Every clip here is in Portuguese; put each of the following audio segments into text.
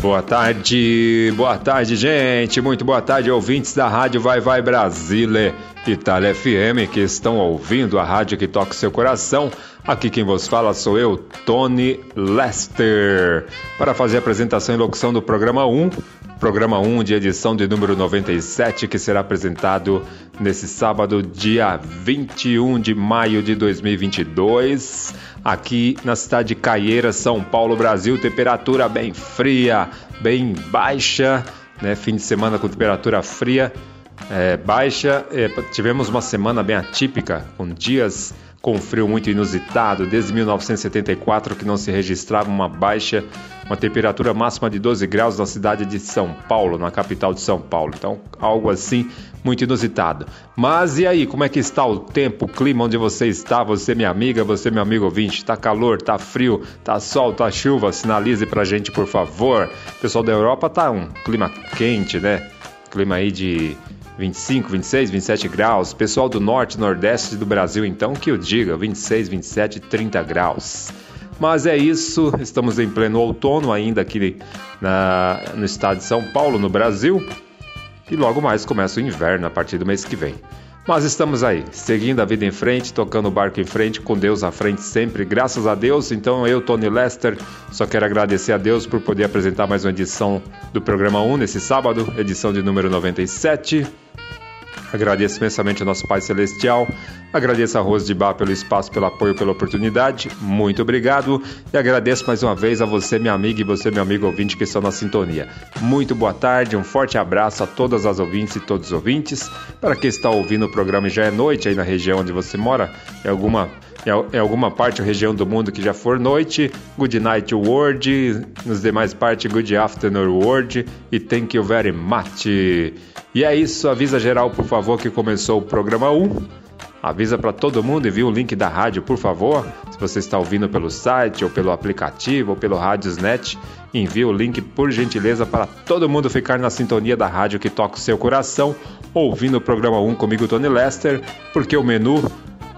Boa tarde, boa tarde, gente. Muito boa tarde, ouvintes da Rádio Vai Vai Brasília, Itália FM, que estão ouvindo a rádio que toca seu coração. Aqui quem vos fala sou eu, Tony Lester, para fazer a apresentação e locução do programa 1, programa 1 de edição de número 97, que será apresentado nesse sábado, dia 21 de maio de 2022 aqui na cidade de Caieiras, São Paulo, Brasil. Temperatura bem fria, bem baixa, né? Fim de semana com temperatura fria, é, baixa. É, tivemos uma semana bem atípica, com dias com frio muito inusitado, desde 1974 que não se registrava uma baixa, uma temperatura máxima de 12 graus na cidade de São Paulo, na capital de São Paulo. Então, algo assim muito inusitado. Mas e aí, como é que está o tempo, o clima onde você está? Você, minha amiga, você, meu amigo ouvinte, tá calor, tá frio, tá sol, tá chuva? Sinalize pra gente, por favor. O pessoal da Europa tá um clima quente, né? Clima aí de 25, 26, 27 graus. Pessoal do norte nordeste do Brasil, então, que eu diga, 26, 27, 30 graus. Mas é isso, estamos em pleno outono ainda aqui na, no estado de São Paulo, no Brasil. E logo mais começa o inverno a partir do mês que vem. Mas estamos aí, seguindo a vida em frente, tocando o barco em frente, com Deus à frente sempre, graças a Deus. Então eu, Tony Lester, só quero agradecer a Deus por poder apresentar mais uma edição do programa 1 nesse sábado, edição de número 97. Agradeço imensamente ao nosso Pai Celestial. Agradeço a Rose de Bar pelo espaço, pelo apoio, pela oportunidade. Muito obrigado. E agradeço mais uma vez a você, minha amiga, e você, meu amigo ouvinte, que estão na sintonia. Muito boa tarde, um forte abraço a todas as ouvintes e todos os ouvintes. Para quem está ouvindo o programa e já é noite aí na região onde você mora, em alguma em alguma parte ou região do mundo que já for noite, Good Night World, nos demais partes Good Afternoon World e Thank You Very Much. E é isso, avisa geral por favor que começou o programa 1. Avisa para todo mundo e viu o link da rádio, por favor. Se você está ouvindo pelo site, ou pelo aplicativo, ou pelo Radiosnet, envie o link por gentileza para todo mundo ficar na sintonia da rádio que toca o seu coração, ouvindo o programa 1 comigo, Tony Lester, porque o menu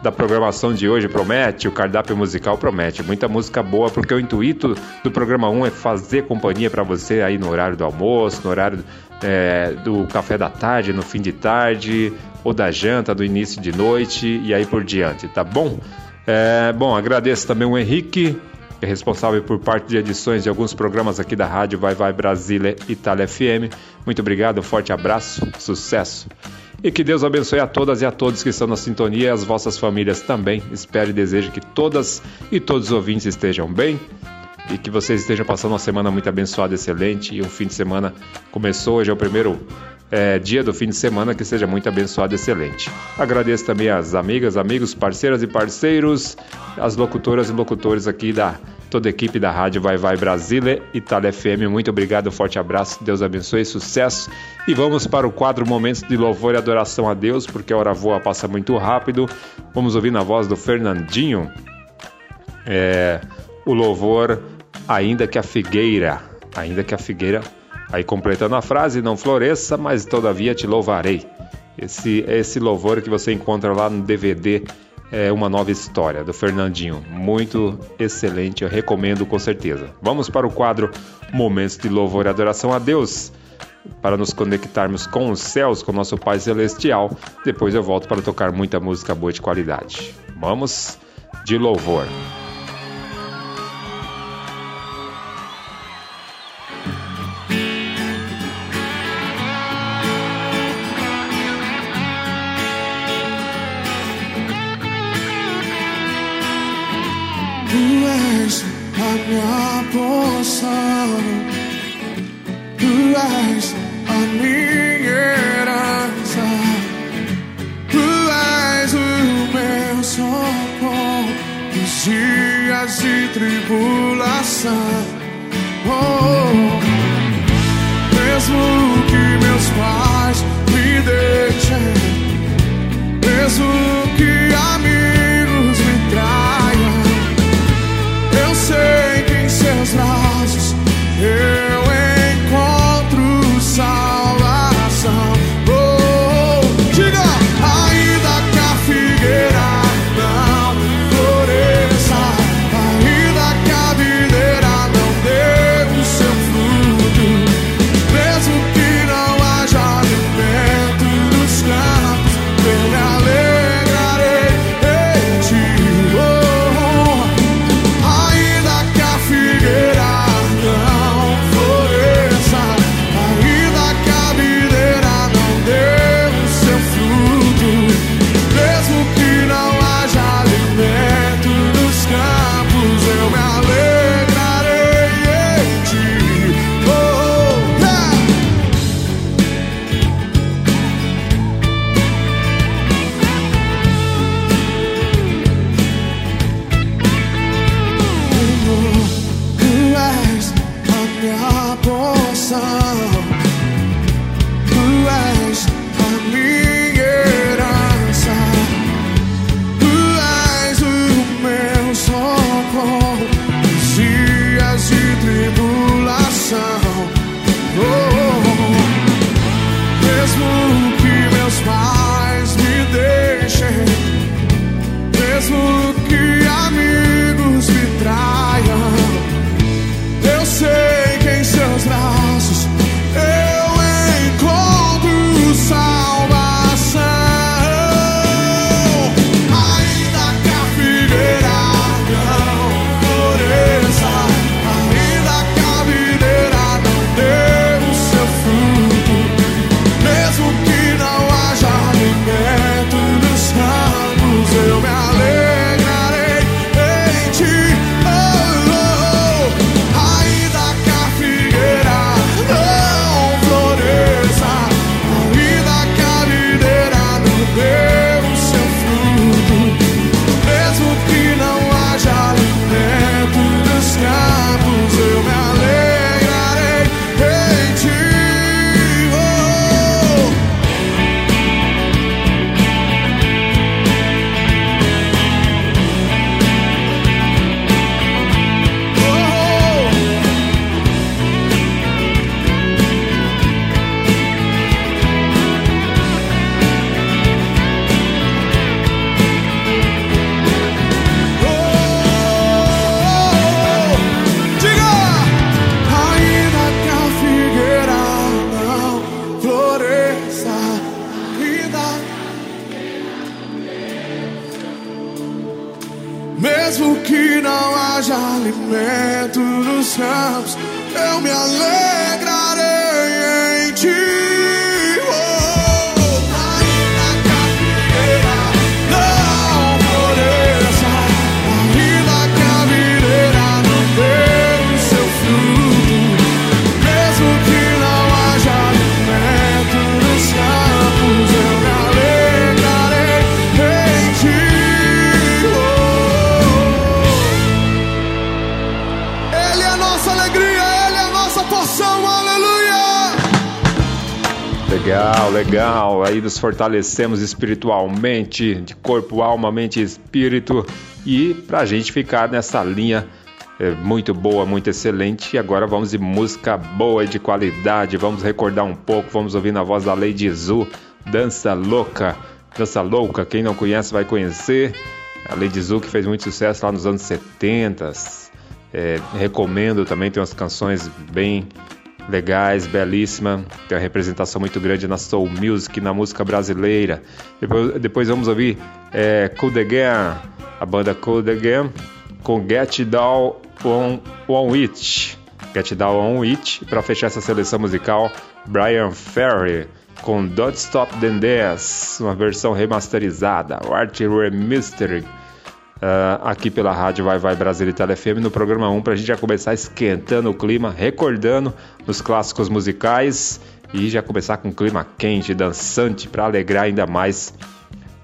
da programação de hoje promete, o cardápio musical promete. Muita música boa, porque o intuito do programa 1 é fazer companhia para você aí no horário do almoço, no horário é, do café da tarde, no fim de tarde, ou da janta, do início de noite e aí por diante, tá bom? É, bom, agradeço também o Henrique, que é responsável por parte de edições de alguns programas aqui da rádio Vai Vai Brasília Itália FM. Muito obrigado, um forte abraço, sucesso. E que Deus abençoe a todas e a todos que estão na sintonia e as vossas famílias também. Espero e desejo que todas e todos os ouvintes estejam bem e que vocês estejam passando uma semana muito abençoada, excelente. E um fim de semana começou, hoje é o primeiro é, dia do fim de semana, que seja muito abençoado, excelente. Agradeço também às amigas, amigos, parceiras e parceiros, as locutoras e locutores aqui da toda a equipe da Rádio Vai Vai Brasília, Itália FM. Muito obrigado, um forte abraço, Deus abençoe, sucesso. E vamos para o quadro Momentos de Louvor e Adoração a Deus, porque a hora voa, passa muito rápido. Vamos ouvir na voz do Fernandinho é, o louvor ainda que a figueira, ainda que a figueira, aí completando a frase, não floresça, mas todavia te louvarei. Esse, esse louvor que você encontra lá no DVD é Uma Nova História, do Fernandinho. Muito excelente, eu recomendo com certeza. Vamos para o quadro Momentos de Louvor e Adoração a Deus para nos conectarmos com os céus, com nosso Pai Celestial. Depois eu volto para tocar muita música boa de qualidade. Vamos de louvor. my portion. a minha need answer. Rise, o meu socorro nos dias de tribulação. Oh, mesmo que meus pais me deixem, mesmo que a minha smile. fortalecemos espiritualmente, de corpo, alma, mente e espírito, e para a gente ficar nessa linha é, muito boa, muito excelente. E agora vamos de música boa e de qualidade, vamos recordar um pouco, vamos ouvir na voz da Lady Zu, Dança Louca. Dança Louca, quem não conhece vai conhecer. A Lady Zu que fez muito sucesso lá nos anos 70. É, recomendo também, tem umas canções bem legais, belíssima. Tem uma representação muito grande na soul music, na música brasileira. Depois, depois vamos ouvir é, Cold Again, a banda Cold Again, com Get Down on, on It. Get Down on It. Para fechar essa seleção musical, Brian Ferry com Don't Stop the Dance, uma versão remasterizada, Art Remastered uh, aqui pela rádio Vai Vai Brasil e FM no programa 1 para a gente já começar esquentando o clima, recordando os clássicos musicais e já começar com um clima quente, dançante para alegrar ainda mais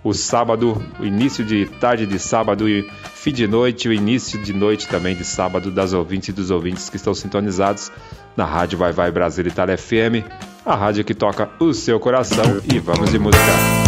o sábado, o início de tarde de sábado e fim de noite, o início de noite também de sábado das ouvintes e dos ouvintes que estão sintonizados na Rádio Vai Vai Brasil Itália FM, a rádio que toca o seu coração e vamos de música.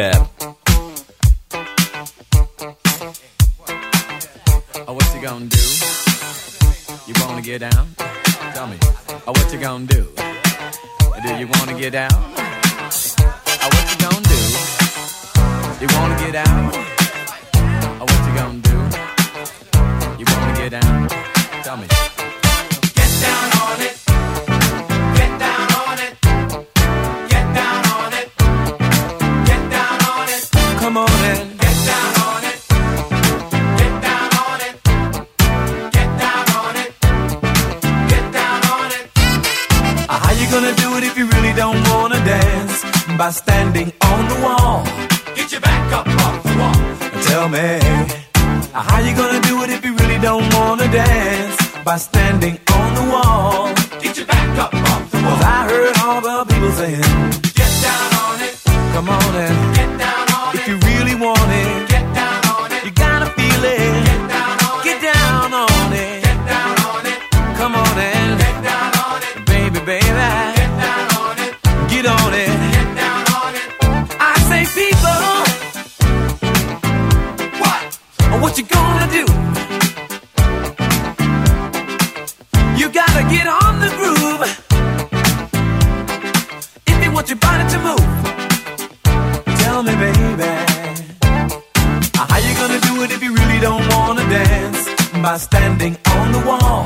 standing on the wall.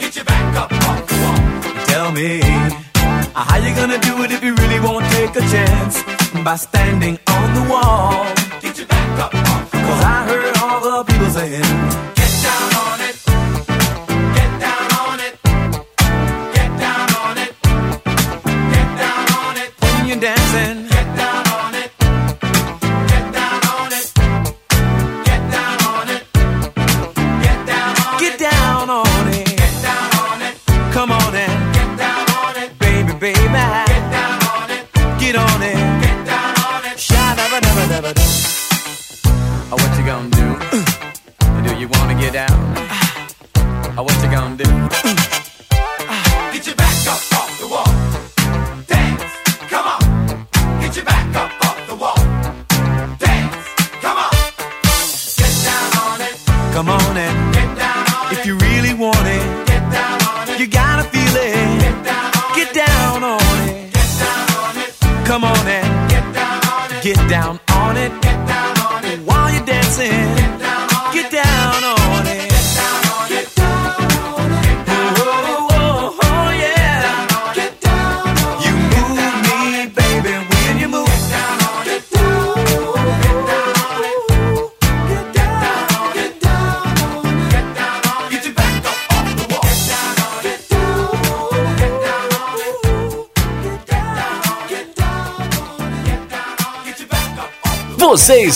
Get your back up off the wall. Tell me, how you gonna do it if you really won't take a chance by standing on the wall?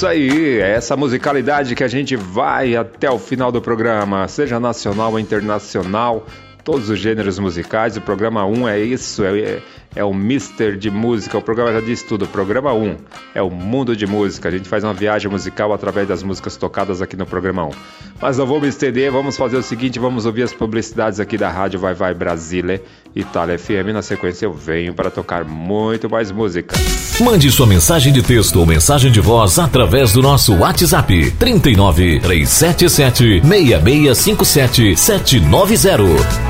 Isso aí, é essa musicalidade que a gente vai até o final do programa, seja nacional ou internacional, todos os gêneros musicais. O programa 1 é isso, é, é o Mister de Música. O programa já diz tudo. O programa 1 é o mundo de música. A gente faz uma viagem musical através das músicas tocadas aqui no programa 1. Mas não vou me estender, vamos fazer o seguinte: vamos ouvir as publicidades aqui da Rádio Vai Vai Brasília, Itália FM. Na sequência, eu venho para tocar muito mais música. Mande sua mensagem de texto ou mensagem de voz através do nosso WhatsApp 39 377 6657 790.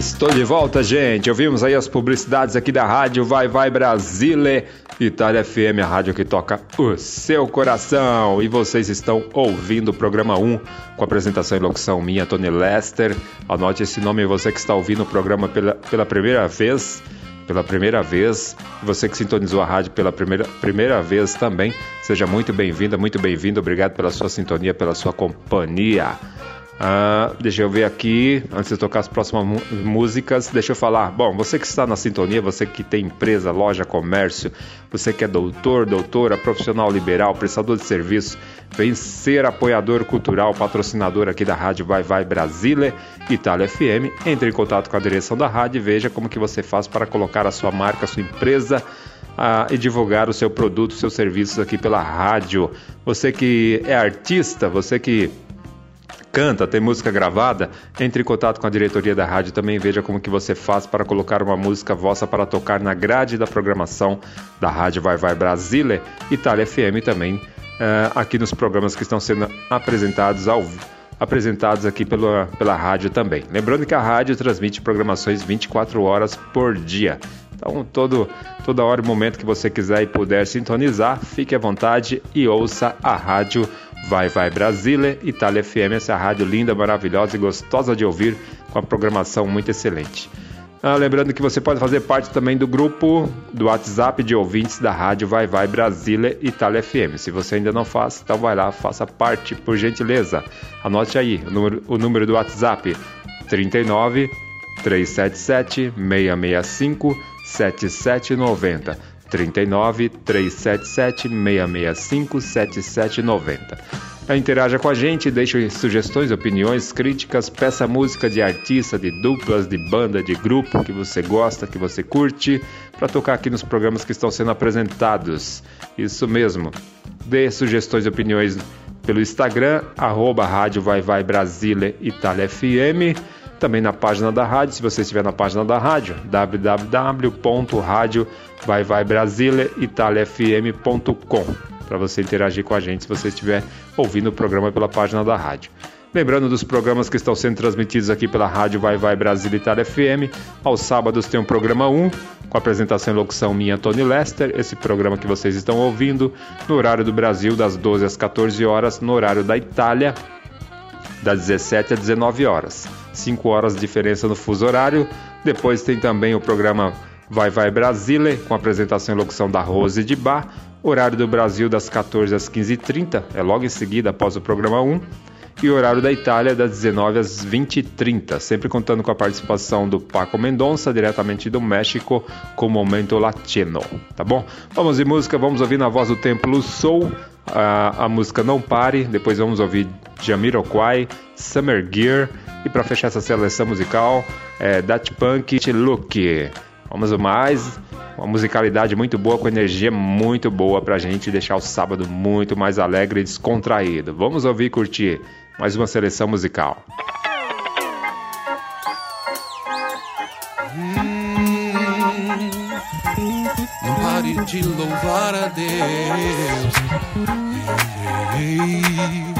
Estou de volta, gente. Ouvimos aí as publicidades aqui da rádio Vai Vai Brasília, Itália FM, a rádio que toca o seu coração. E vocês estão ouvindo o programa 1 com apresentação e locução minha, Tony Lester. Anote esse nome, você que está ouvindo o programa pela, pela primeira vez. Pela primeira vez, você que sintonizou a rádio pela primeira, primeira vez também, seja muito bem-vinda, muito bem-vindo. Obrigado pela sua sintonia, pela sua companhia. Ah, deixa eu ver aqui, antes de tocar as próximas músicas, deixa eu falar. Bom, você que está na sintonia, você que tem empresa, loja, comércio, você que é doutor, doutora, profissional liberal, prestador de serviço, vem ser apoiador cultural, patrocinador aqui da Rádio Vai Vai Brasília, Itália FM. Entre em contato com a direção da rádio e veja como que você faz para colocar a sua marca, a sua empresa ah, e divulgar o seu produto, seus serviços aqui pela rádio. Você que é artista, você que canta, tem música gravada, entre em contato com a diretoria da rádio também veja como que você faz para colocar uma música vossa para tocar na grade da programação da Rádio Vai Vai Brasília, Itália FM também, uh, aqui nos programas que estão sendo apresentados ao apresentados aqui pela, pela rádio também. Lembrando que a rádio transmite programações 24 horas por dia. Então, todo, toda hora e momento que você quiser e puder sintonizar, fique à vontade e ouça a rádio Vai Vai Brasília, Itália FM, essa rádio linda, maravilhosa e gostosa de ouvir, com a programação muito excelente. Ah, lembrando que você pode fazer parte também do grupo do WhatsApp de ouvintes da rádio Vai Vai Brasília Itália FM. Se você ainda não faz, então vai lá, faça parte, por gentileza. Anote aí o número, o número do WhatsApp: 39 377 665 7790. 39 377 665 7790. Interaja com a gente, deixe sugestões, opiniões, críticas, peça música de artista, de duplas, de banda, de grupo que você gosta, que você curte, para tocar aqui nos programas que estão sendo apresentados. Isso mesmo. Dê sugestões e opiniões pelo Instagram, arroba Rádio Vai Vai Brasília Itália FM também na página da rádio, se você estiver na página da rádio, www.radiovaivaibrasiliaitaliafm.com para você interagir com a gente se você estiver ouvindo o programa pela página da rádio. Lembrando dos programas que estão sendo transmitidos aqui pela Rádio Vai Vai Brasília Itália FM. Aos sábados tem o um programa 1, com apresentação e locução minha, Tony Lester. Esse programa que vocês estão ouvindo, no horário do Brasil, das 12 às 14 horas, no horário da Itália, das 17 às 19 horas. 5 horas de diferença no fuso horário. Depois tem também o programa Vai Vai Brasília, com apresentação e locução da Rose de Bar. Horário do Brasil das 14 às 15h30, é logo em seguida após o programa 1. E horário da Itália das 19 às 20h30, sempre contando com a participação do Paco Mendonça, diretamente do México, com o Momento Latino, tá bom? Vamos de música, vamos ouvir na voz do Templo Soul, a, a música Não Pare, depois vamos ouvir Jamiroquai, Summer Gear, e para fechar essa seleção musical, é Dat Punk Look. Vamos mais, uma musicalidade muito boa, com energia muito boa pra gente deixar o sábado muito mais alegre e descontraído. Vamos ouvir e curtir mais uma seleção musical. Hum. Não pare de louvar a Deus. Pare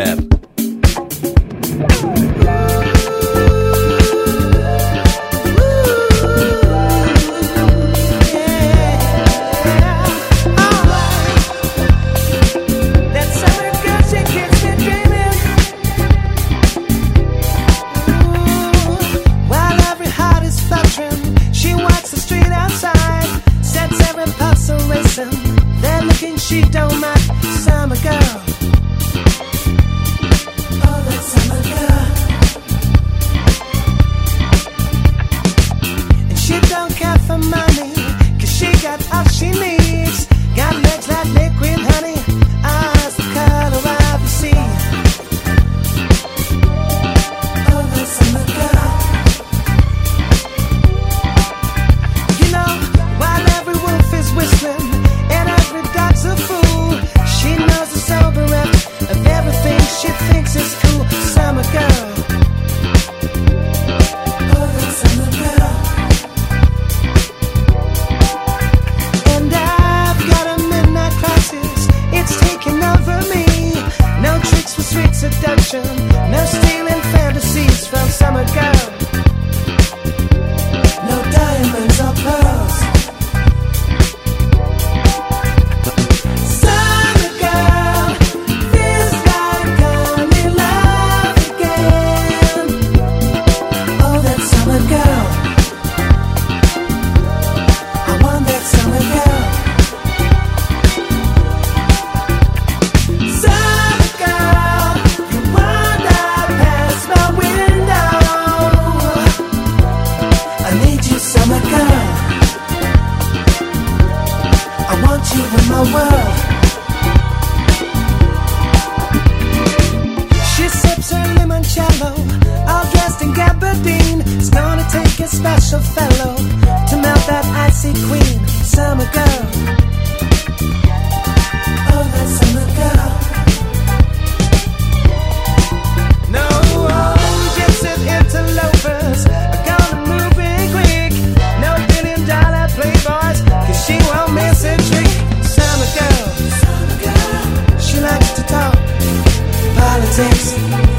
Politics.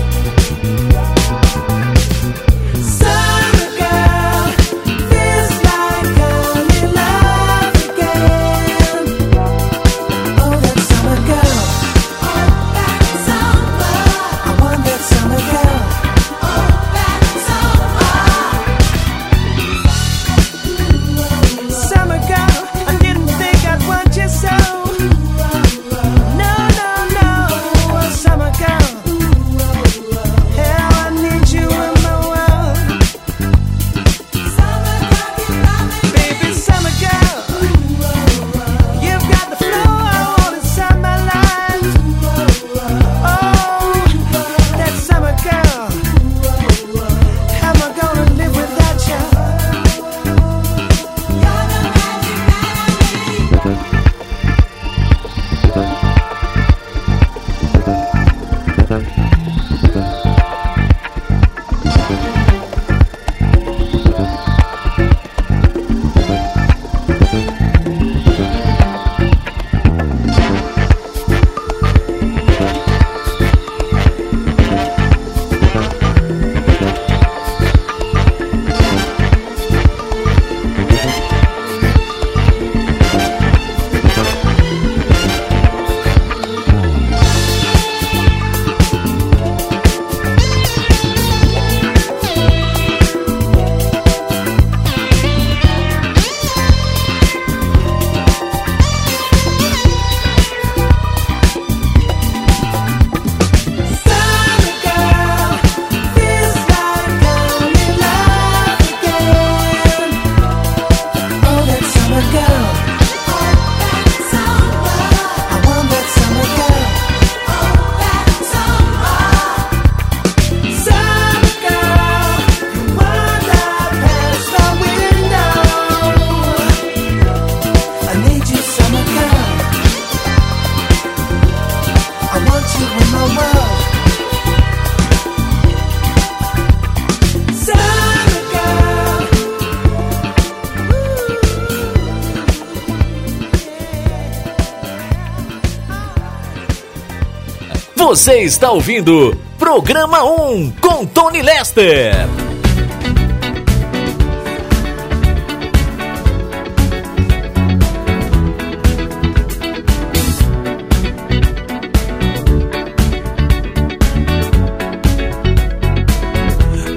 Você está ouvindo Programa 1 com Tony Lester.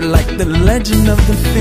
Like the legend of the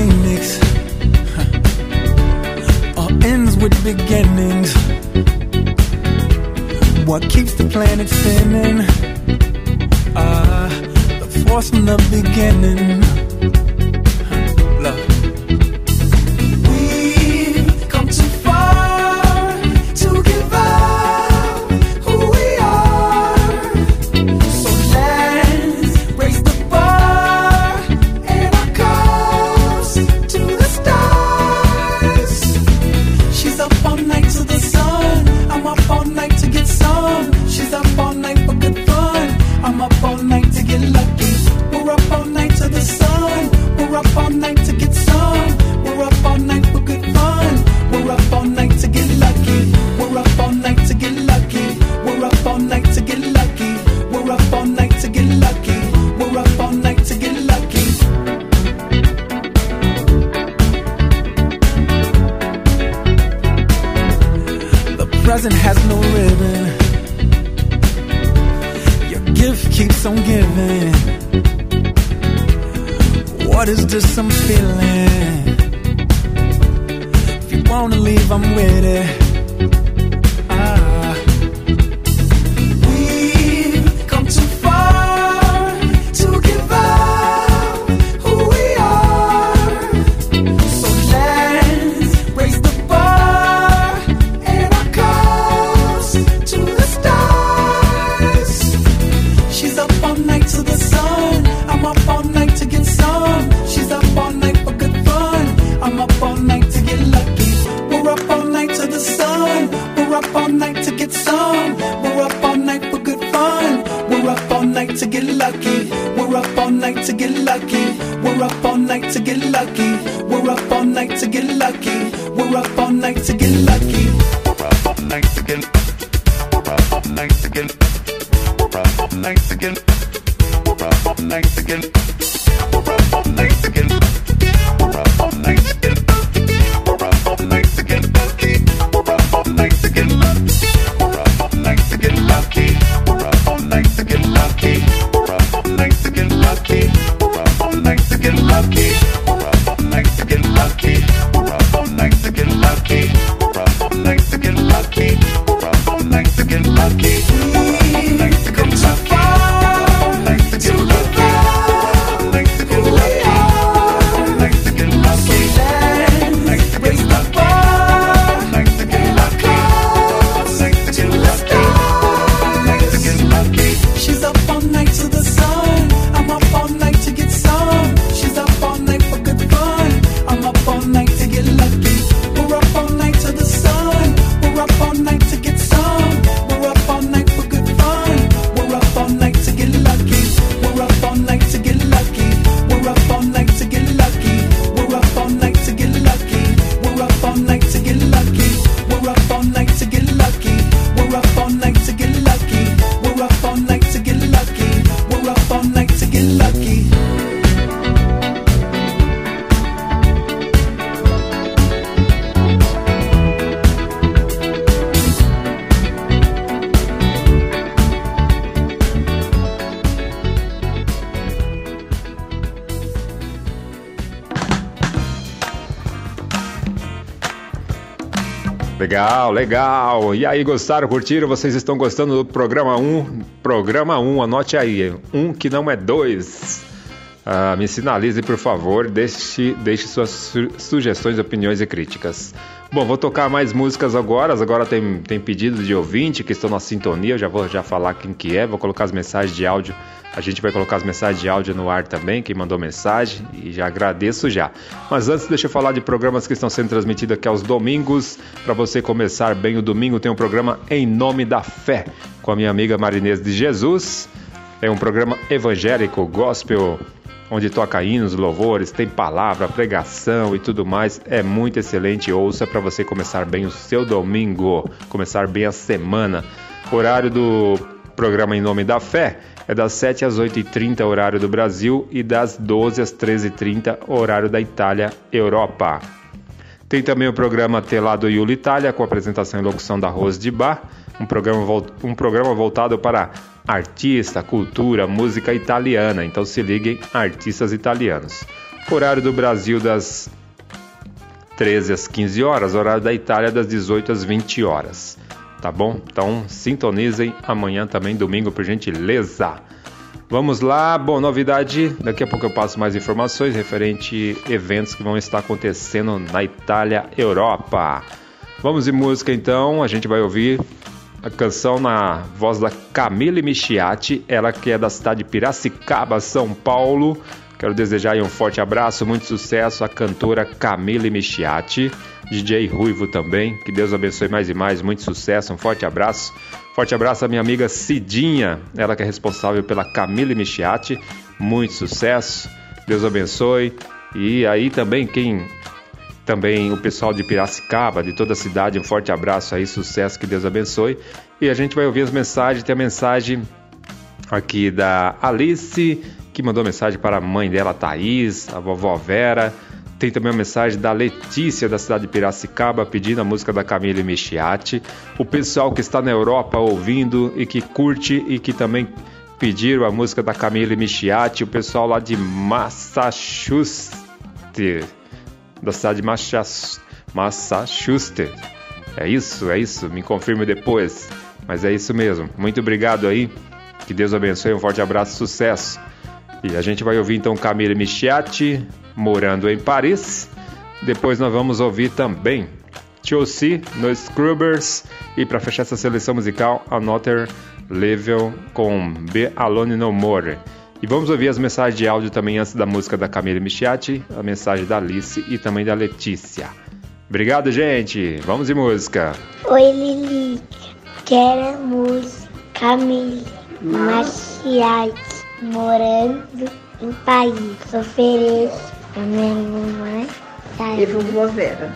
legal. E aí, gostaram, curtiram? Vocês estão gostando do programa 1? Programa 1, anote aí. Um que não é dois. Ah, me sinalize, por favor, deixe, deixe suas su sugestões, opiniões e críticas. Bom, vou tocar mais músicas agora. Agora tem, tem pedido de ouvinte que estão na sintonia. Eu já vou já falar quem que é. Vou colocar as mensagens de áudio. A gente vai colocar as mensagens de áudio no ar também, quem mandou mensagem. E já agradeço já. Mas antes, deixa eu falar de programas que estão sendo transmitidos aqui aos domingos para você começar bem o domingo, tem um programa Em Nome da Fé, com a minha amiga Marinês de Jesus. É um programa evangélico, gospel, onde toca hinos, louvores, tem palavra, pregação e tudo mais. É muito excelente. Ouça para você começar bem o seu domingo, começar bem a semana. Horário do programa Em Nome da Fé é das 7 às 8h30, horário do Brasil, e das 12 às 13h30, horário da Itália, Europa. Tem também o programa Telado Iulo Itália, com apresentação e locução da Rose de Bar, um programa, um programa voltado para artista, cultura, música italiana. Então se liguem, artistas italianos. Horário do Brasil das 13 às 15 horas, horário da Itália das 18 às 20 horas. Tá bom? Então sintonizem amanhã também, domingo, por gentileza. Vamos lá, bom, novidade, daqui a pouco eu passo mais informações referente eventos que vão estar acontecendo na Itália, Europa. Vamos de música então, a gente vai ouvir a canção na voz da Camille Michiati, ela que é da cidade de Piracicaba, São Paulo. Quero desejar um forte abraço, muito sucesso à cantora Camille Michiati, DJ Ruivo também. Que Deus abençoe mais e mais, muito sucesso, um forte abraço. Forte abraço à minha amiga Cidinha, ela que é responsável pela Camille Michiati. Muito sucesso, Deus abençoe. E aí também quem também o pessoal de Piracicaba, de toda a cidade, um forte abraço aí, sucesso, que Deus abençoe. E a gente vai ouvir as mensagens, tem a mensagem aqui da Alice, que mandou mensagem para a mãe dela, Thaís, a vovó Vera. Tem também uma mensagem da Letícia, da cidade de Piracicaba, pedindo a música da Camille Michiati. O pessoal que está na Europa ouvindo e que curte e que também pediram a música da Camille Michiati. O pessoal lá de Massachusetts, da cidade de Massachusetts. É isso, é isso, me confirme depois. Mas é isso mesmo. Muito obrigado aí. Que Deus abençoe, um forte abraço, sucesso. E a gente vai ouvir então Camille Michiati, morando em Paris. Depois nós vamos ouvir também Chelsea no Scrubbers. E para fechar essa seleção musical, Another Level com Be Alone No More. E vamos ouvir as mensagens de áudio também antes da música da Camille Michiati, a mensagem da Alice e também da Letícia. Obrigado, gente. Vamos de música. Oi, Lili. Quero a música Camille Machiati, morando em Paris. Ofereço pra minha mamãe. Tá? E vovó Vera.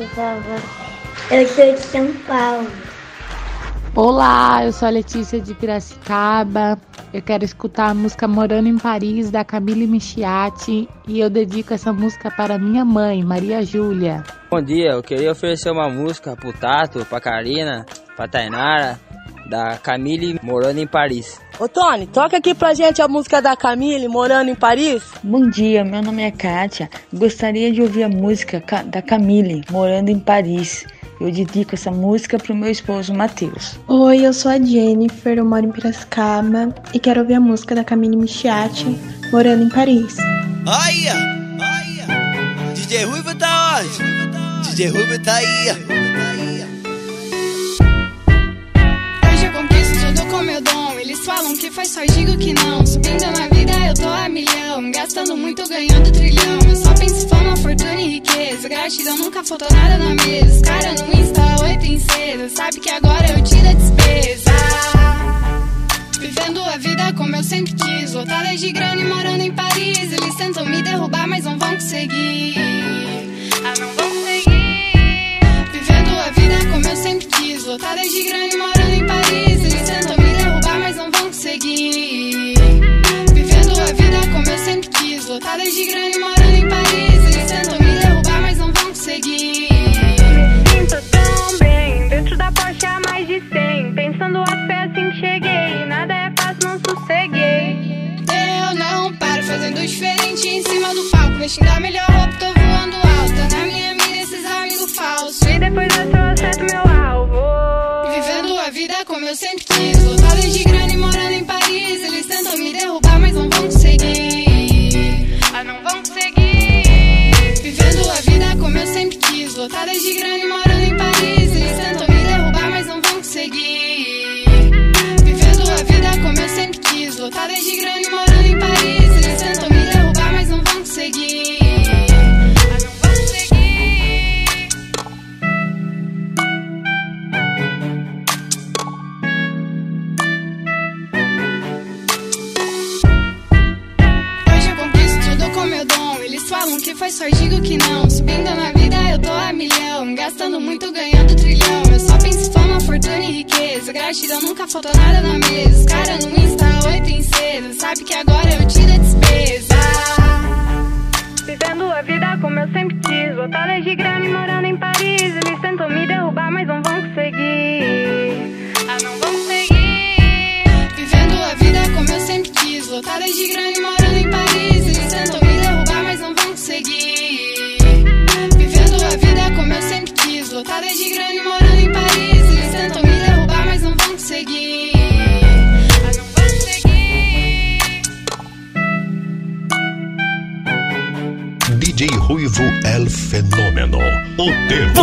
E vovó. Eu sou de São Paulo. Olá, eu sou a Letícia de Piracicaba. Eu quero escutar a música Morando em Paris da Camille Michiati e eu dedico essa música para minha mãe, Maria Júlia. Bom dia, eu queria oferecer uma música pro Tato, pra Karina, pra Tainara, da Camille morando em Paris. Ô Tony, toca aqui pra gente a música da Camille, Morando em Paris. Bom dia, meu nome é Kátia. Gostaria de ouvir a música Ca- da Camille, Morando em Paris. Eu dedico essa música pro meu esposo Matheus. Oi, eu sou a Jennifer, eu moro em Piracicaba e quero ouvir a música da Camille Michiati, Morando em Paris. Olha, olha, DJ Ruivo tá onde? DJ Ruivo tá aí. Com meu dom. Eles falam que faz só digo que não. Subindo na vida eu tô a milhão. Gastando muito, ganhando trilhão. Eu só penso fama, fortuna e riqueza. Gratidão nunca faltou nada na mesa. Os cara no Insta, oi princesa. Sabe que agora eu tiro a despesa. Vivendo a vida como eu sempre quis. Lotada de grana e morando em Paris. Eles tentam me derrubar, mas não vão conseguir. Ah, não vão conseguir. Vivendo a vida como eu sempre quis. Lotada de grana e sempre quis. Lotada de grana e solta nada them.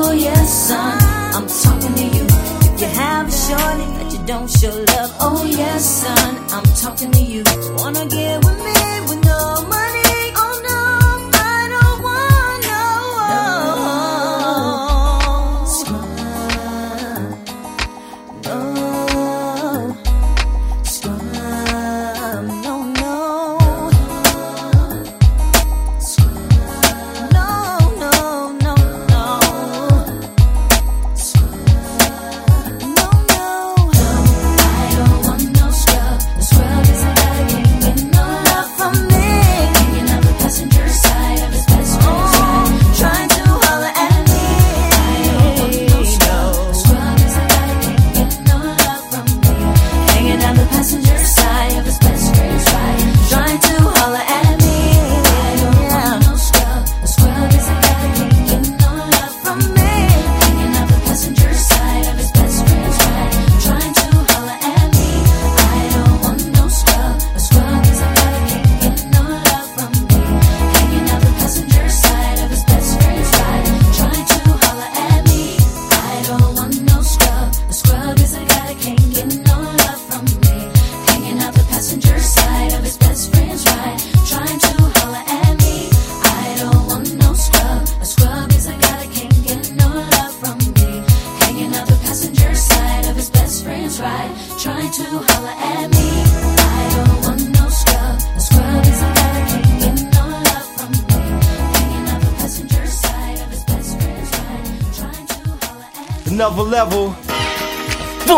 Oh, yes, son, I'm talking to you. If you have a shorty that you don't show love, oh, yes, son, I'm talking to you. Wanna get with me with no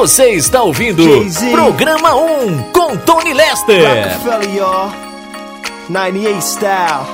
Você está ouvindo Programa 1 com Tony Lester. Rockefeller, 98 Style.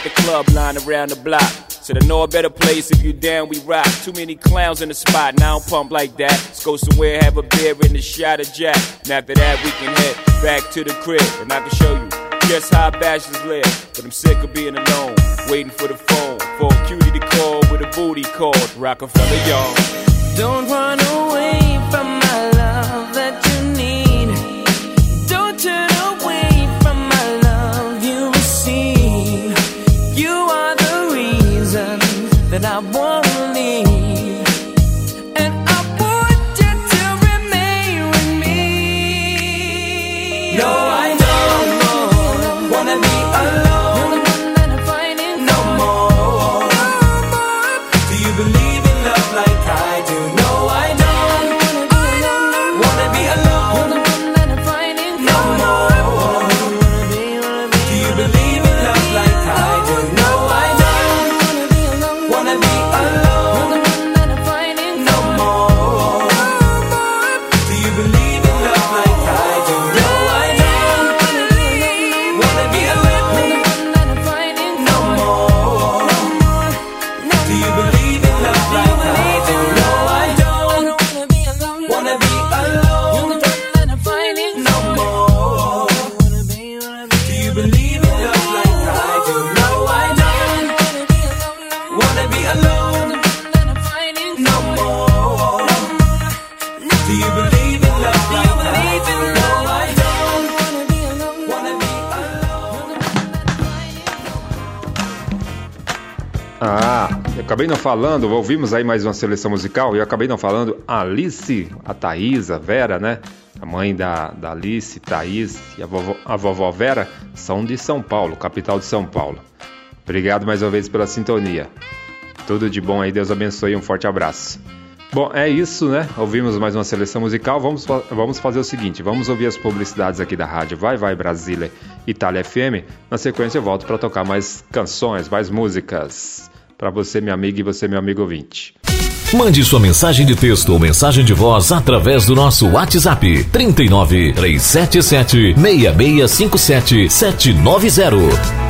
At the club, line around the block. Said I know a better place if you down, we rock. Too many clowns in the spot, now I don't pump like that. Let's go somewhere, have a beer and a shot of Jack. And after that, we can head back to the crib, and I can show you just how bachelors live. But I'm sick of being alone, waiting for the phone for a cutie to call with a booty called Rockefeller, y'all. Don't run away acabei não falando, ouvimos aí mais uma seleção musical e eu acabei não falando Alice, a Thaís, a Vera, né? A mãe da, da Alice, Thaís e a vovó, a vovó Vera são de São Paulo, capital de São Paulo. Obrigado mais uma vez pela sintonia. Tudo de bom aí, Deus abençoe e um forte abraço. Bom, é isso, né? Ouvimos mais uma seleção musical. Vamos, vamos fazer o seguinte: vamos ouvir as publicidades aqui da rádio Vai Vai Brasília Itália FM. Na sequência, eu volto para tocar mais canções, mais músicas. Para você, minha amiga, e você, meu amigo ouvinte. Mande sua mensagem de texto ou mensagem de voz através do nosso WhatsApp 39 377 6657 790.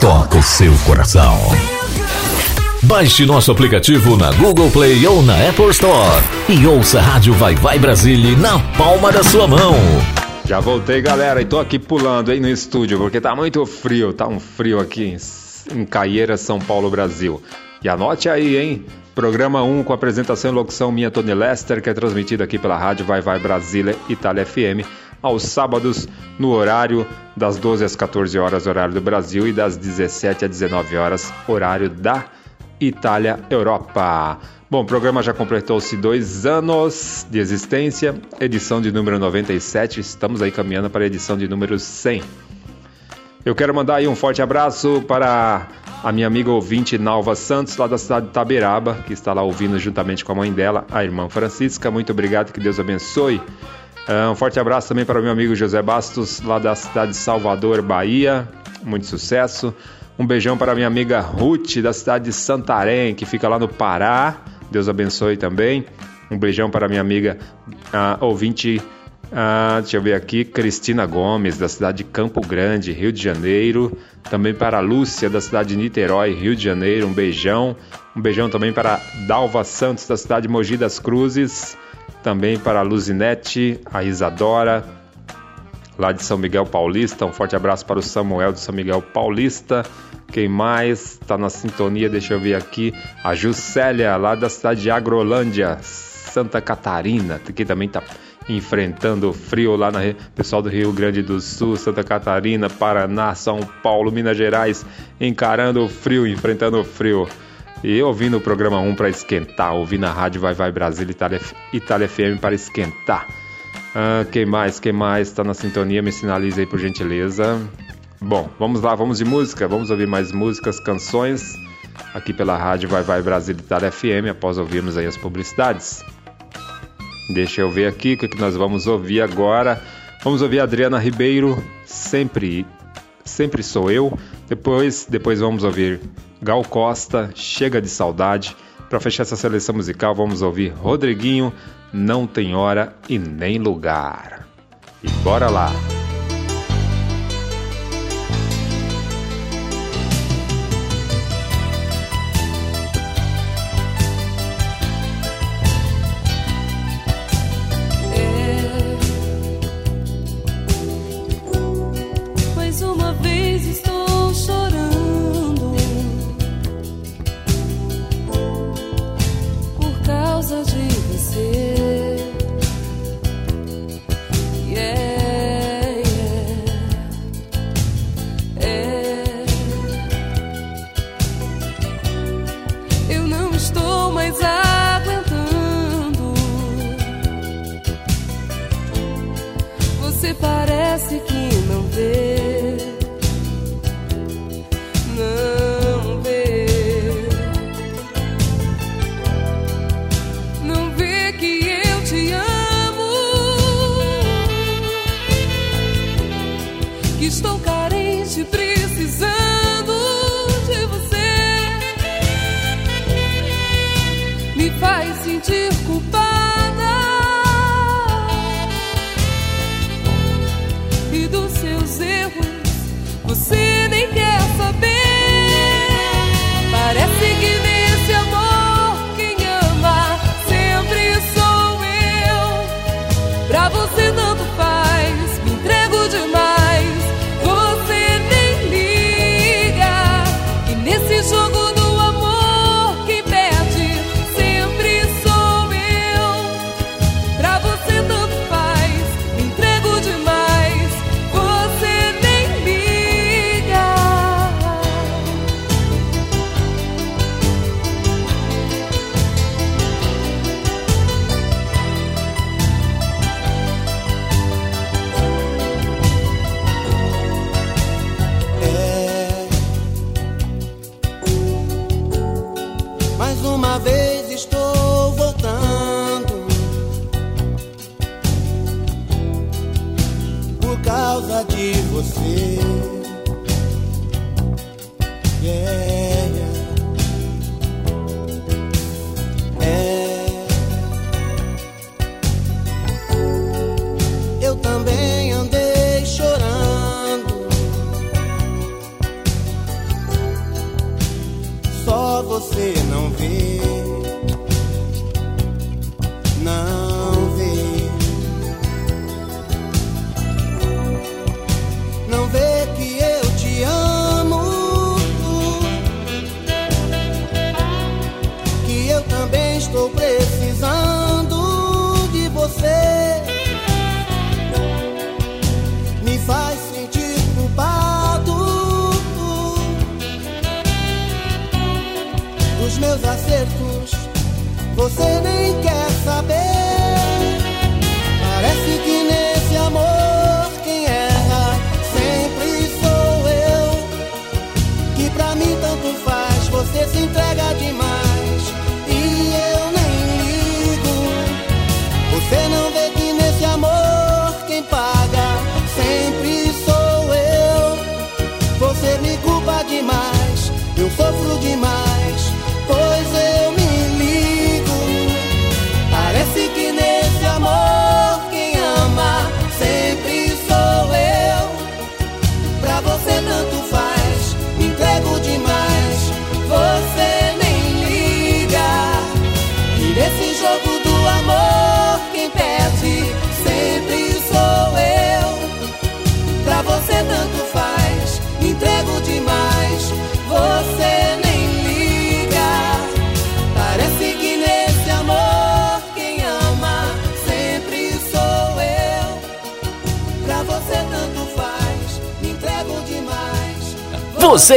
toca o seu coração. Baixe nosso aplicativo na Google Play ou na Apple Store e ouça a Rádio Vai Vai Brasília na palma da sua mão. Já voltei, galera, e tô aqui pulando aí no estúdio, porque tá muito frio, tá um frio aqui em, Caieira, São Paulo, Brasil. E anote aí, hein? Programa 1 com apresentação e locução minha, Tony Lester, que é transmitido aqui pela rádio Vai Vai Brasília, Itália FM, aos sábados, no horário das 12 às 14 horas, horário do Brasil, e das 17 às 19 horas, horário da Itália, Europa. Bom, o programa já completou-se dois anos de existência, edição de número 97, estamos aí caminhando para a edição de número 100. Eu quero mandar aí um forte abraço para a minha amiga ouvinte Nalva Santos, lá da cidade de Taberaba, que está lá ouvindo juntamente com a mãe dela, a irmã Francisca. Muito obrigado, que Deus abençoe. Ah, Um forte abraço também para o meu amigo José Bastos, lá da cidade de Salvador, Bahia. Muito sucesso. Um beijão para a minha amiga Ruth, da cidade de Santarém, que fica lá no Pará. Deus abençoe também. Um beijão para a minha amiga ah, ouvinte, ah, deixa eu ver aqui, Cristina Gomes, da cidade de Campo Grande, Rio de Janeiro. Também para Lúcia, da cidade de Niterói, Rio de Janeiro. Um beijão. Um beijão também para Dalva Santos, da cidade de Mogi das Cruzes. Também para a Luzinete, a Isadora, lá de São Miguel Paulista. Um forte abraço para o Samuel de São Miguel Paulista. Quem mais está na sintonia? Deixa eu ver aqui. A Juscelia, lá da cidade de Agrolândia, Santa Catarina, que também está enfrentando frio lá na pessoal do Rio Grande do Sul, Santa Catarina, Paraná, São Paulo, Minas Gerais, encarando o frio, enfrentando o frio. E ouvindo o programa 1 para esquentar, ouvindo a rádio Vai Vai Brasil Itália, Itália FM para esquentar. Ah, quem mais? Quem mais está na sintonia? Me sinaliza aí por gentileza. Bom, vamos lá, vamos de música. Vamos ouvir mais músicas, canções aqui pela rádio Vai Vai Brasil Itália FM após ouvirmos aí as publicidades. Deixa eu ver aqui o que nós vamos ouvir agora. Vamos ouvir Adriana Ribeiro, sempre, sempre sou eu. Depois, depois vamos ouvir Gal Costa, Chega de Saudade. Para fechar essa seleção musical, vamos ouvir Rodriguinho, Não Tem Hora e Nem Lugar. E bora lá!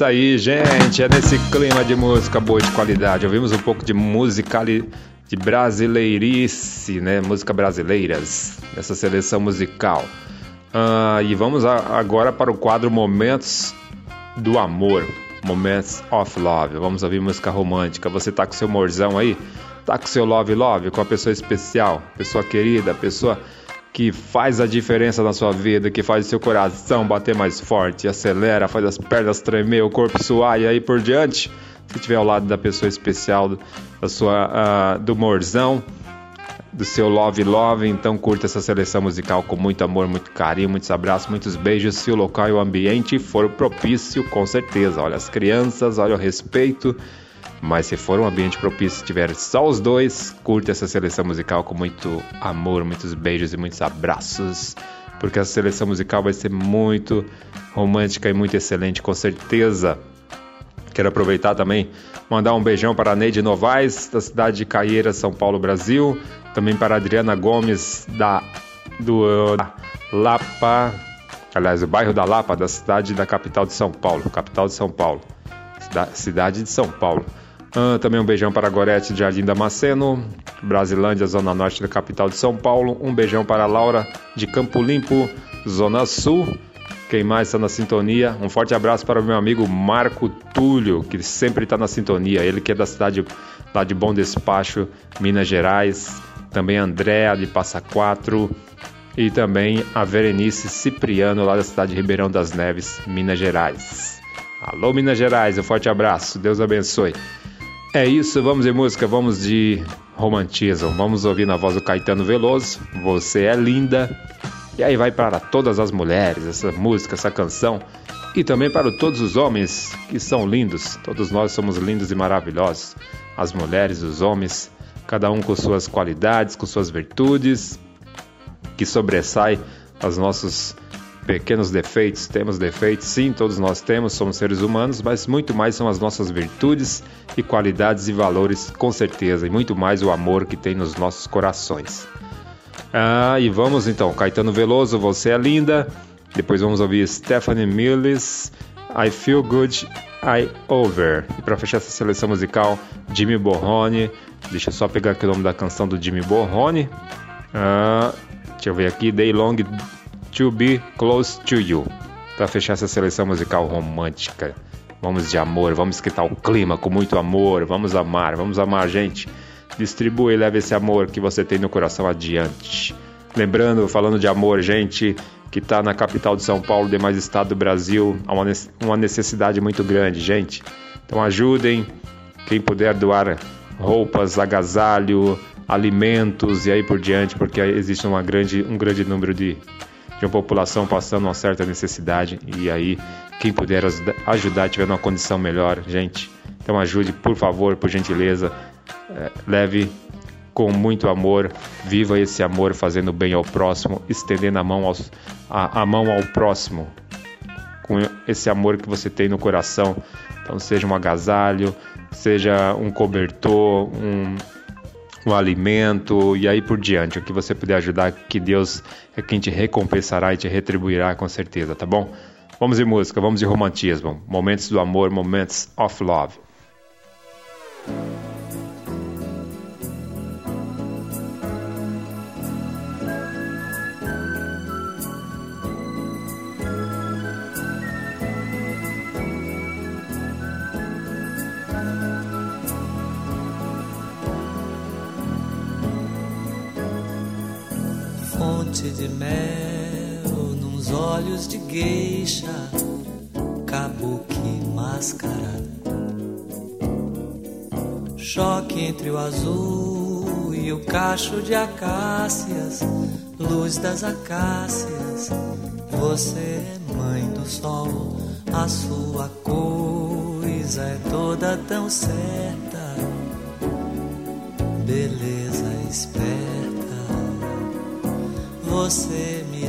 Isso aí, gente. É nesse clima de música boa de qualidade. Ouvimos um pouco de música ali, de brasileirice, né? Música brasileiras, essa seleção musical. Ah, e vamos a- agora para o quadro Momentos do Amor. Moments of Love. Vamos ouvir música romântica. Você tá com seu morzão aí? Tá com seu love love? Com a pessoa especial, pessoa querida, pessoa que faz a diferença na sua vida, que faz o seu coração bater mais forte, acelera, faz as pernas tremer, o corpo suar e aí por diante. Se estiver ao lado da pessoa especial, da sua, ah, do morzão, do seu Love Love, então curta essa seleção musical com muito amor, muito carinho, muitos abraços, muitos beijos. Se o local e o ambiente for propício, com certeza. Olha as crianças, olha o respeito. Mas se for um ambiente propício, tiver só os dois, curta essa seleção musical com muito amor, muitos beijos e muitos abraços. Porque essa seleção musical vai ser muito romântica e muito excelente, com certeza. Quero aproveitar também, mandar um beijão para a Neide Novaes, da cidade de Caieiras, São Paulo, Brasil. Também para a Adriana Gomes, da, do da Lapa, aliás, do bairro da Lapa, da cidade da capital de São Paulo, capital de São Paulo, cida- cidade de São Paulo. Ah, também um beijão para Gorete de Jardim Damasceno, Brasilândia, zona norte da capital de São Paulo. Um beijão para Laura de Campo Limpo, zona sul. Quem mais está na sintonia? Um forte abraço para o meu amigo Marco Túlio, que sempre está na sintonia. Ele que é da cidade lá de Bom Despacho, Minas Gerais. Também Andréa de Passa Quatro. E também a Verenice Cipriano, lá da cidade de Ribeirão das Neves, Minas Gerais. Alô, Minas Gerais, um forte abraço. Deus abençoe. É isso, vamos de música, vamos de romantismo. Vamos ouvir na voz do Caetano Veloso. Você é linda. E aí vai para todas as mulheres essa música, essa canção. E também para todos os homens que são lindos. Todos nós somos lindos e maravilhosos. As mulheres, os homens, cada um com suas qualidades, com suas virtudes, que sobressai aos nossos pequenos defeitos. Temos defeitos, sim, todos nós temos, somos seres humanos, mas muito mais são as nossas virtudes e qualidades e valores, com certeza, e muito mais o amor que tem nos nossos corações. Ah, e vamos então, Caetano Veloso, Você é Linda. Depois vamos ouvir Stephanie Mills, I Feel Good, I Over. E para fechar essa seleção musical, Jimmy Borrone. Deixa eu só pegar aqui o nome da canção do Jimmy Borrone. Ah, deixa eu ver aqui, Day Long to Be Close to You. Para fechar essa seleção musical romântica. Vamos de amor, vamos esquentar o clima com muito amor. Vamos amar, vamos amar, gente. Distribua e leve esse amor que você tem no coração adiante. Lembrando, falando de amor, gente que está na capital de São Paulo, demais estado do Brasil, há uma nece- uma necessidade muito grande, gente. Então ajudem, quem puder doar roupas, agasalho, alimentos e aí por diante, porque existe uma grande, um grande número de, de uma população passando uma certa necessidade e aí quem puder ajuda- ajudar, tiver numa condição melhor, gente. Então ajude, por favor, por gentileza, eh, leve com muito amor, viva esse amor fazendo bem ao próximo, estendendo a mão, aos, a, a mão ao próximo, com esse amor que você tem no coração. Então, seja um agasalho, seja um cobertor, um, um alimento e aí por diante. O que você puder ajudar, que Deus é quem te recompensará e te retribuirá com certeza, tá bom? Vamos de música, vamos de romantismo. Momentos do amor, momentos of love. Geisha, kabuki máscara. Choque entre o azul e o cacho de acácias, luz das acácias. Você é mãe do sol, a sua coisa é toda tão certa. Beleza esperta. Você me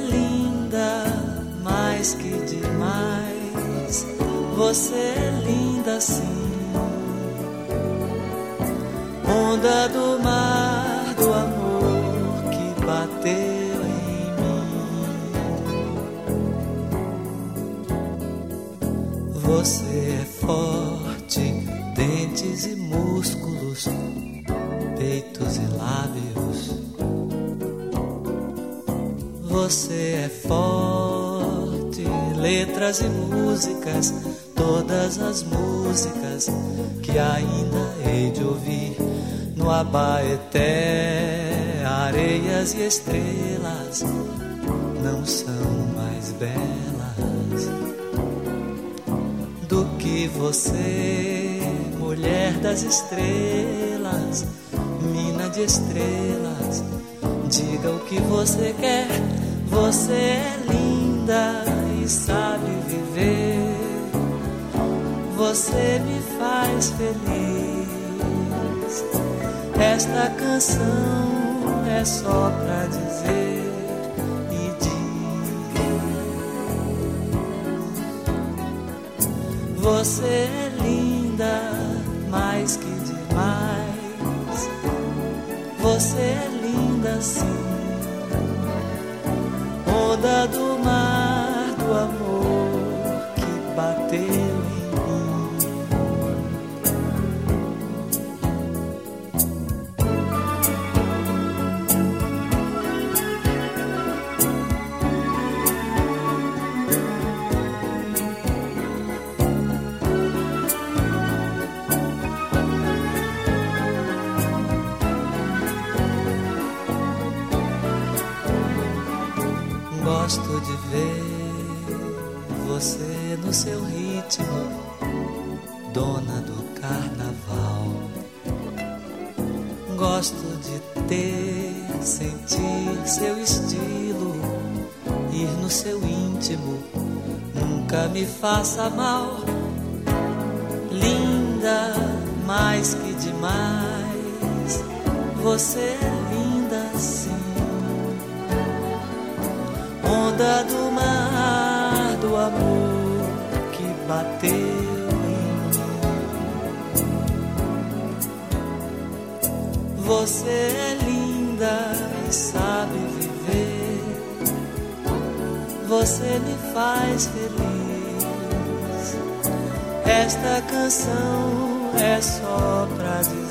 mais que demais. Você é linda sim. Onda do mar do amor que bateu em mim. Você é forte, dentes e músculos, peitos e lábios. Você é forte, letras e músicas, todas as músicas que ainda hei de ouvir no Abaeté, areias e estrelas não são mais belas do que você, mulher das estrelas, mina de estrelas. Diga o que você quer, você é linda sabe viver. Você me faz feliz. Esta canção é só pra dizer e diz: Você é linda, mais que demais. Você é linda sim. Onda do mar amor que bateu me faça mal. Linda, mais que demais, você é linda sim onda do mar do amor que bateu em mim. Você é linda e sabe viver. Você me faz feliz. Esta canção é só pra dizer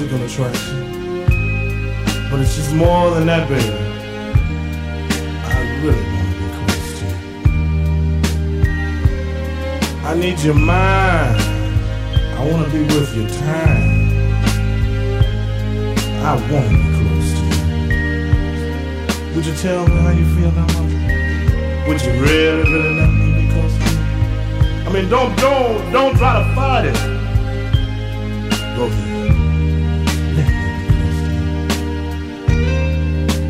physical attraction. But it's just more than that, baby. I really want to be close to you. I need your mind. I want to be with your time. I want to be close to you. Would you tell me how you feel now, Would you really, really let me be close to you? I mean, don't, don't, don't try to fight it. Go ahead.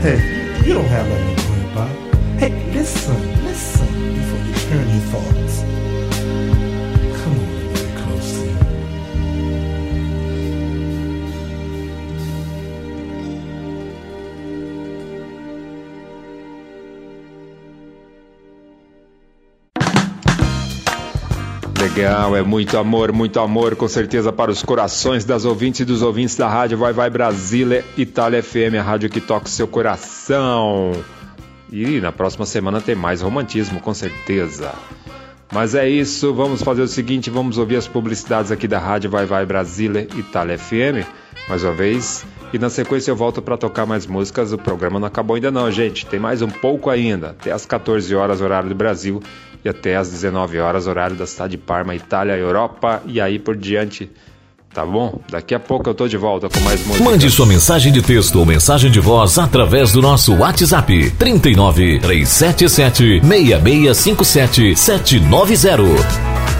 Hey, you don't have that to worry Bob. Hey, listen, listen before you turn your thought legal, é muito amor, muito amor, com certeza para os corações das ouvintes e dos ouvintes da rádio Vai Vai Brasília, Itália FM, a rádio que toca o seu coração. E na próxima semana tem mais romantismo, com certeza. Mas é isso, vamos fazer o seguinte, vamos ouvir as publicidades aqui da rádio Vai Vai Brasília, Itália FM, mais uma vez. E na sequência eu volto para tocar mais músicas. O programa não acabou ainda não, gente. Tem mais um pouco ainda, até às 14 horas horário do Brasil e até às 19 horas horário da cidade de Parma, Itália, Europa e aí por diante. Tá bom? Daqui a pouco eu tô de volta com mais músicas. Mande sua mensagem de texto ou mensagem de voz através do nosso WhatsApp 39 377 6657 790.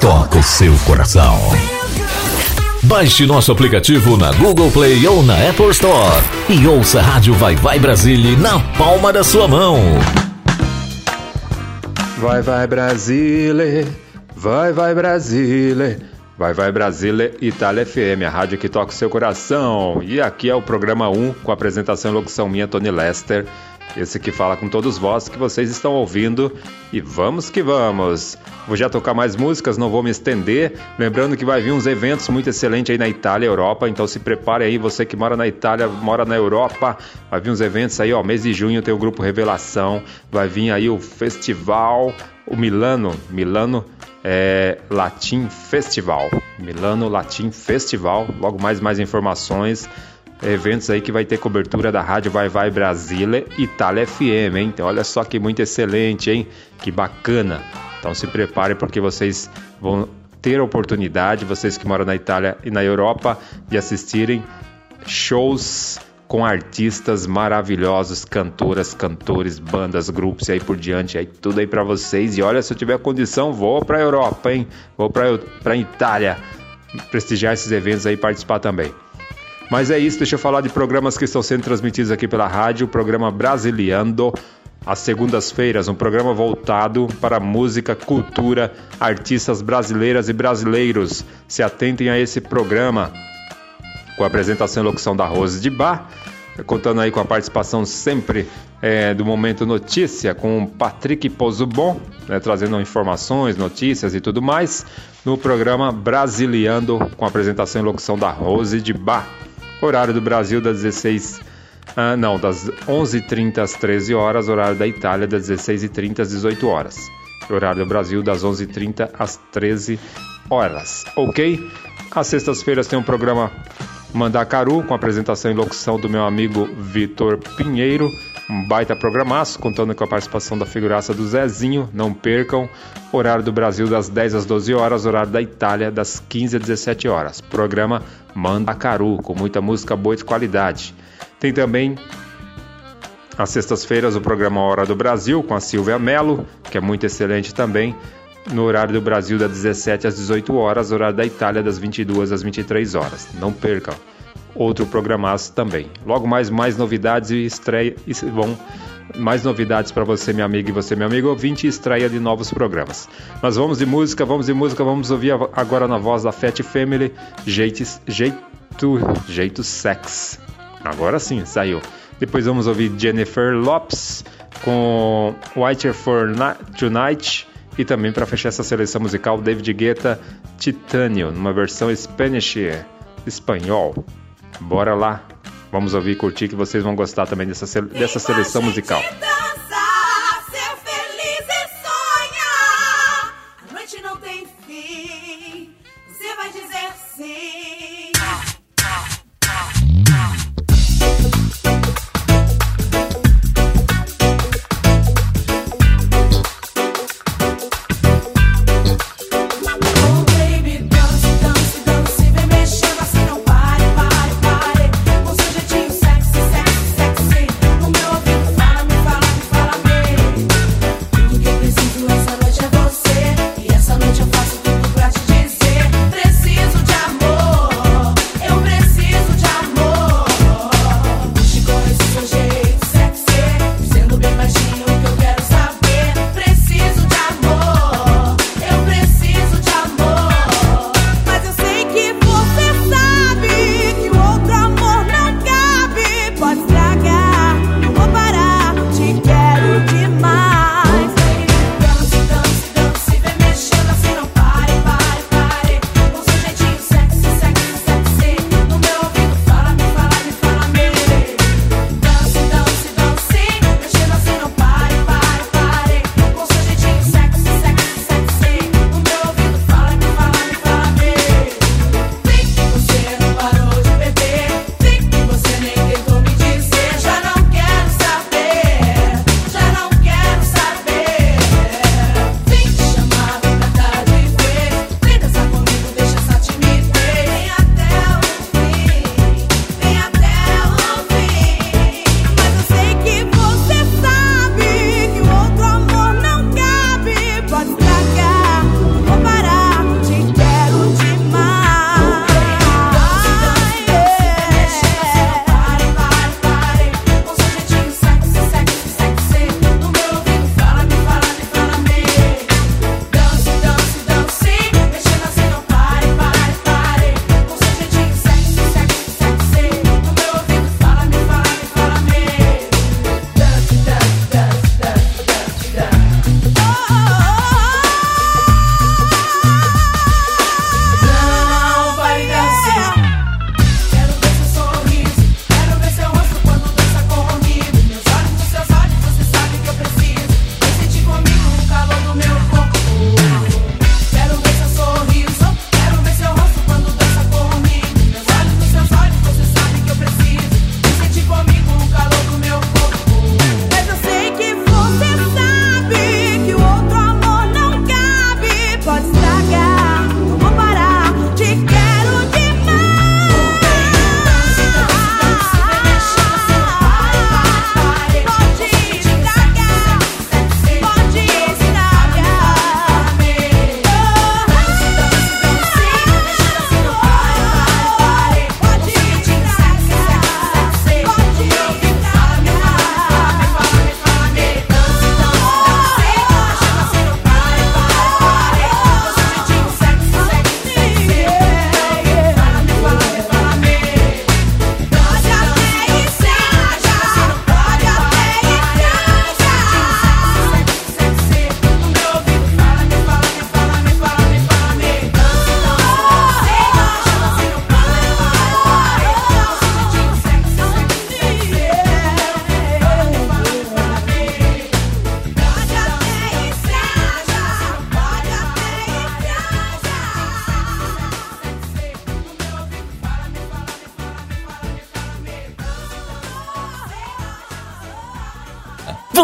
toca o seu coração. Baixe nosso aplicativo na Google Play ou na Apple Store e ouça a Rádio Vai Vai Brasília na palma da sua mão. Vai Vai Brasília, vai Vai Brasília. Vai Vai Brasília, Itália FM, a rádio que toca o seu coração. E aqui é o programa 1, com apresentação e locução minha, Tony Lester. Esse que fala com todos vós que vocês estão ouvindo. E vamos que vamos! Vou já tocar mais músicas, não vou me estender. Lembrando que vai vir uns eventos muito excelentes aí na Itália Europa. Então se prepare aí, você que mora na Itália, mora na Europa. Vai vir uns eventos aí, ó. Mês de junho tem o grupo Revelação. Vai vir aí o festival, o Milano. Milano é, Latin Festival. Milano Latin Festival. Logo mais mais informações. Eventos aí que vai ter cobertura da Rádio Vai Vai Brasília Itália FM, hein? Então olha só que muito excelente, hein? Que bacana. Então se prepare porque vocês vão ter a oportunidade, vocês que moram na Itália e na Europa, de assistirem shows com artistas maravilhosos, cantoras, cantores, bandas, grupos e aí por diante, aí tudo aí para vocês. E olha, se eu tiver condição, vou para Europa, hein? Vou para para Itália prestigiar esses eventos aí participar também. Mas é isso, deixa eu falar de programas que estão sendo transmitidos aqui pela rádio, o programa Brasiliando, às segundas-feiras, um programa voltado para música, cultura, artistas brasileiras e brasileiros. Se atentem a esse programa, com a apresentação e locução da Rose de Bar, contando aí com a participação sempre é, do Momento Notícia, com o Patrick Pozubon, né, trazendo informações, notícias e tudo mais, no programa Brasiliando, com a apresentação e locução da Rose de Bar. Horário do Brasil das 16 ah, não, das 11h30 às 13 horas, horário da Itália das 16h30 às 18 horas. Horário do Brasil das 11h30 às 13 horas, ok? Às sextas-feiras tem um programa Mandacaru com apresentação e locução do meu amigo Vitor Pinheiro. Um baita programaço, contando com a participação da figuraça do Zezinho. Não percam. Horário do Brasil das 10 às 12 horas, horário da Itália das 15 às 17 horas. Programa Mandacaru, com muita música boa de qualidade. Tem também às sextas-feiras o programa Hora do Brasil com a Silvia Mello, que é muito excelente também. No horário do Brasil das 17 às 18 horas, horário da Itália das 22 às 23 horas. Não percam. Outro programaço também. Logo mais mais novidades e estreia e vão mais novidades para você, meu amigo, e você, meu amigo ouvinte, e estreia de novos programas. Mas vamos de música, vamos de música, vamos ouvir agora na voz da Fat Family, jeito, jeito, jeito sex. Agora sim, saiu. Depois vamos ouvir Jennifer Lopes com Whiter for Tonight e também para fechar essa seleção musical David Guetta Titânio, numa versão Spanish espanhol. Bora lá. Vamos ouvir e curtir que vocês vão gostar também dessa, dessa seleção musical.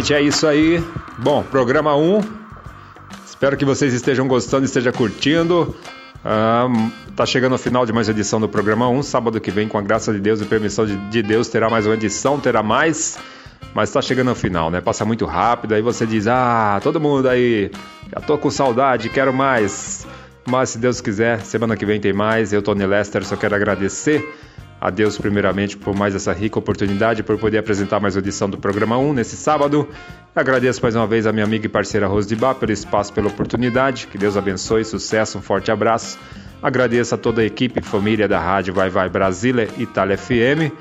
Gente, é isso aí. Bom, programa 1. Espero que vocês estejam gostando, estejam curtindo. Ah, tá chegando o final de mais uma edição do programa 1. Sábado que vem, com a graça de Deus e permissão de, de Deus, terá mais uma edição, terá mais. Mas tá chegando ao final, né? Passa muito rápido. Aí você diz: Ah, todo mundo aí, já tô com saudade, quero mais. Mas se Deus quiser, semana que vem tem mais. Eu, Tony Lester, só quero agradecer a Deus primeiramente por mais essa rica oportunidade, por poder apresentar mais uma edição do programa 1 nesse sábado. Agradeço mais uma vez a minha amiga e parceira Rose de Bar pelo espaço, pela oportunidade. Que Deus abençoe, sucesso, um forte abraço. Agradeço a toda a equipe, família da rádio Vai Vai Brasília, Itália FM,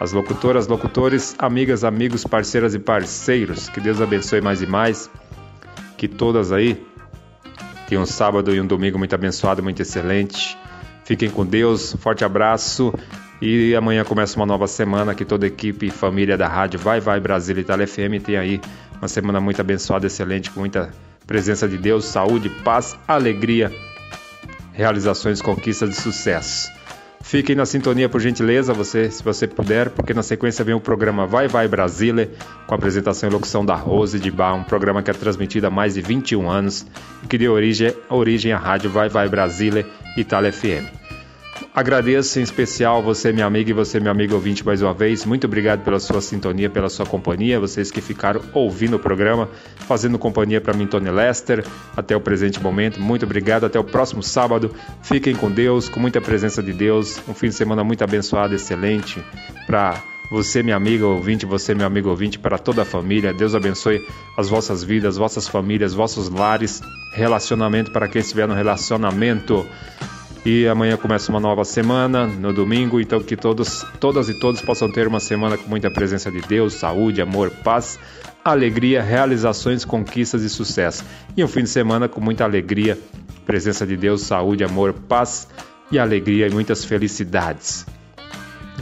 as locutoras, locutores, amigas, amigos, parceiras e parceiros. Que Deus abençoe mais e mais. Que todas aí tenham um sábado e um domingo muito abençoado, muito excelente. Fiquem com Deus, forte abraço. E amanhã começa uma nova semana que toda a equipe e família da rádio Vai Vai Brasília Itália FM tem aí uma semana muito abençoada, excelente, com muita presença de Deus, saúde, paz, alegria, realizações, conquistas de sucesso. Fiquem na sintonia, por gentileza, você, se você puder, porque na sequência vem o programa Vai Vai Brasília, com a apresentação e locução da Rose de Bar, um programa que é transmitido há mais de 21 anos e que deu origem, origem à rádio Vai Vai Brasília Itália FM. Agradeço em especial você, minha amiga, e você, meu amigo ouvinte, mais uma vez. Muito obrigado pela sua sintonia, pela sua companhia. Vocês que ficaram ouvindo o programa, fazendo companhia para mim, Tony Lester, até o presente momento. Muito obrigado. Até o próximo sábado. Fiquem com Deus, com muita presença de Deus. Um fim de semana muito abençoado, excelente para você, minha amiga ouvinte, você, meu amigo ouvinte, para toda a família. Deus abençoe as vossas vidas, vossas famílias, vossos lares, relacionamento para quem estiver no relacionamento. E amanhã começa uma nova semana, no domingo, então que todos, todas e todos possam ter uma semana com muita presença de Deus, saúde, amor, paz, alegria, realizações, conquistas e sucesso. E um fim de semana com muita alegria, presença de Deus, saúde, amor, paz e alegria e muitas felicidades.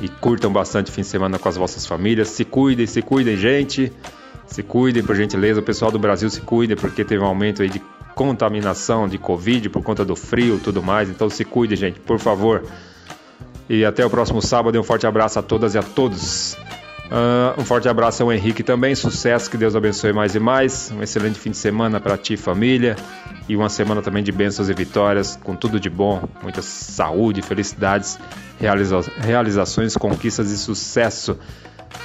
E curtam bastante o fim de semana com as vossas famílias. Se cuidem, se cuidem, gente. Se cuidem, por gentileza. O pessoal do Brasil se cuidem, porque teve um aumento aí de contaminação de Covid por conta do frio e tudo mais. Então se cuidem, gente, por favor. E até o próximo sábado. Um forte abraço a todas e a todos. Ah, um forte abraço ao Henrique também. Sucesso, que Deus abençoe mais e mais. Um excelente fim de semana para ti família. E uma semana também de bênçãos e vitórias, com tudo de bom, muita saúde, felicidades, realiza realizações, conquistas e sucesso.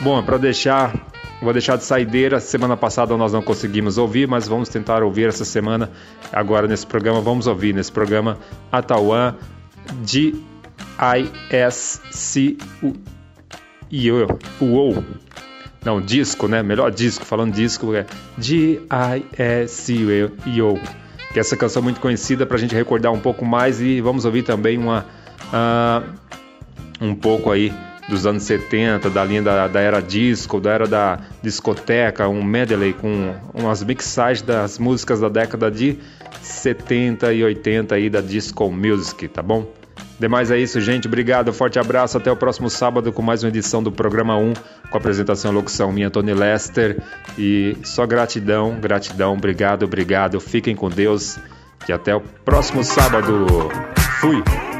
Bom, para deixar, vou deixar de saideira. Semana passada nós não conseguimos ouvir, mas vamos tentar ouvir essa semana. Agora nesse programa, vamos ouvir nesse programa Atauã de I-S-C-U Não, disco, né? Melhor disco, falando disco, é D-I-S-C-U Que essa canção é muito conhecida para a gente recordar um pouco mais e vamos ouvir também uma ah, um pouco aí dos anos 70, da linha da, da era disco, da era da discoteca, um medley com umas mixagens das músicas da década de 70 e 80 aí da disco music, tá bom? Demais é isso, gente. Obrigado, forte abraço. Até o próximo sábado com mais uma edição do programa 1, com a apresentação e locução minha, Tony Lester. E só gratidão, gratidão, obrigado, obrigado. Fiquem com Deus. E até o próximo sábado. Fui!